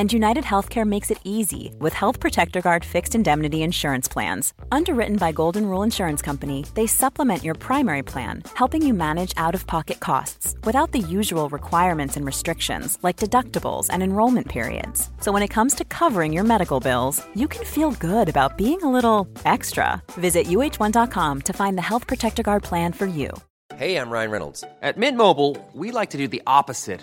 And United Healthcare makes it easy with Health Protector Guard fixed indemnity insurance plans. Underwritten by Golden Rule Insurance Company, they supplement your primary plan, helping you manage out of pocket costs without the usual requirements and restrictions like deductibles and enrollment periods. So when it comes to covering your medical bills, you can feel good about being a little extra. Visit uh1.com to find the Health Protector Guard plan for you. Hey, I'm Ryan Reynolds. At Mint Mobile, we like to do the opposite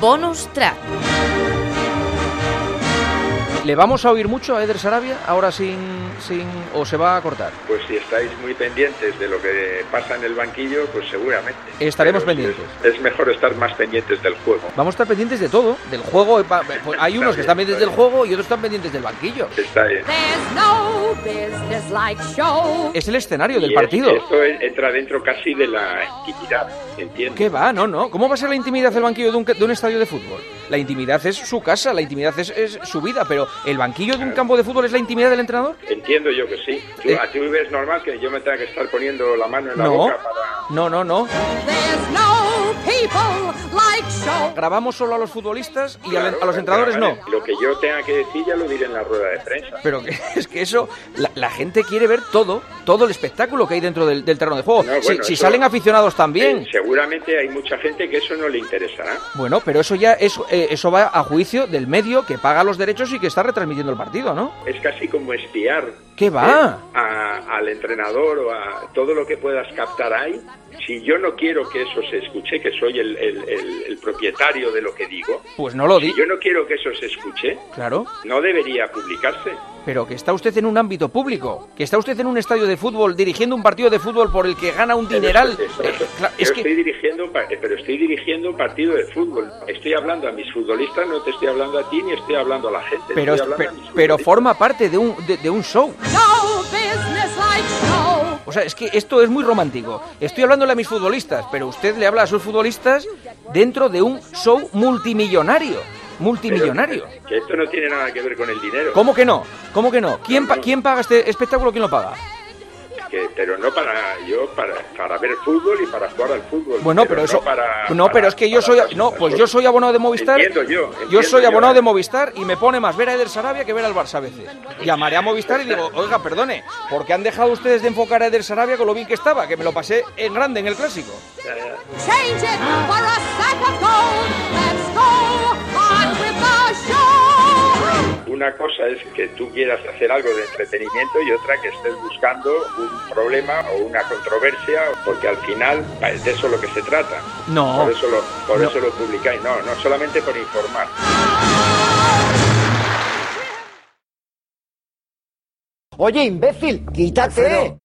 Bonus track. ¿Le vamos a oír mucho a Eder Sarabia ahora sin, sin o se va a cortar? Pues si estáis muy pendientes de lo que pasa en el banquillo, pues seguramente. Estaremos Pero pendientes. Es, es mejor estar más pendientes del juego. Vamos a estar pendientes de todo, del juego. pa- pues Hay unos que están pendientes del juego y otros están pendientes del banquillo. Está bien. There's no business like show. Es el escenario del es- partido. esto en- entra dentro casi de la intimidad, entiendo. ¿Qué va? No, no. ¿Cómo va a ser la intimidad del banquillo de un, de un estadio de fútbol? La intimidad es su casa, la intimidad es, es su vida, pero ¿el banquillo de un campo de fútbol es la intimidad del entrenador? Entiendo yo que sí. ¿Tú, Eh. ¿A ti ves normal que yo me tenga que estar poniendo la mano en la No, boca para...? no, no, no. Grabamos solo a los futbolistas y a, Claro, a los entrenadores vale. no. Lo que yo tenga que decir ya lo diré en la rueda de prensa. Pero que, es que eso, la, la gente quiere ver todo, todo el espectáculo que hay dentro del, del terreno de juego. No, si bueno, si eso- salen aficionados también. Eh, seguramente hay mucha gente que eso no le interesará. Bueno, pero eso ya es, eh, eso va a juicio del medio que paga los derechos y que está retransmitiendo el partido, ¿no? Es casi como espiar ¿Qué va? eh, a- al entrenador o a todo lo que puedas captar ahí. Si yo no quiero que eso se escuche, que soy el, el- el- el propietario de lo que digo, Pues no lo di. si yo no quiero que eso se escuche, Claro, no debería publicarse. pero que está usted en un ámbito público, que está usted en un estadio de fútbol dirigiendo un partido de fútbol por el que gana un dineral. Eso, Eh, eso. cla- Yo es que estoy dirigiendo, eh, pero estoy dirigiendo un partido de fútbol. Estoy hablando a mis futbolistas, no te estoy hablando a ti ni estoy hablando a la gente. pero, estoy hablando pe- a mis pero forma parte de un, de, de un show. No business like show. O sea, es que esto es muy romántico. Estoy hablándole a mis futbolistas, pero usted le habla a sus futbolistas dentro de un show multimillonario. Multimillonario. Pero, que esto no tiene nada que ver con el dinero. ¿Cómo que no? ¿Cómo que no? ¿Quién, pa- ¿Quién paga este espectáculo? ¿Quién lo paga? Que- pero no para yo para, para ver fútbol y para jugar al fútbol. Bueno, pero, no eso. para- no, para- pero es que yo soy. No, pues yo soy abonado de Movistar. Entiendo yo, Yo soy yo. abonado de Movistar y me pone más ver a Eder Sarabia que ver al Barça a veces. Llamaré a Movistar y digo, oiga, perdone, ¿por qué han dejado ustedes de enfocar a Eder Sarabia con lo bien que estaba? Que me lo pasé en grande en el clásico. Change Una cosa es que tú quieras hacer algo de entretenimiento y otra que estés buscando un problema o una controversia, porque al final pa- de eso es lo que se trata. No. Por eso lo, por No. eso lo publicáis. No, no solamente por informar. Oye, imbécil, quítate.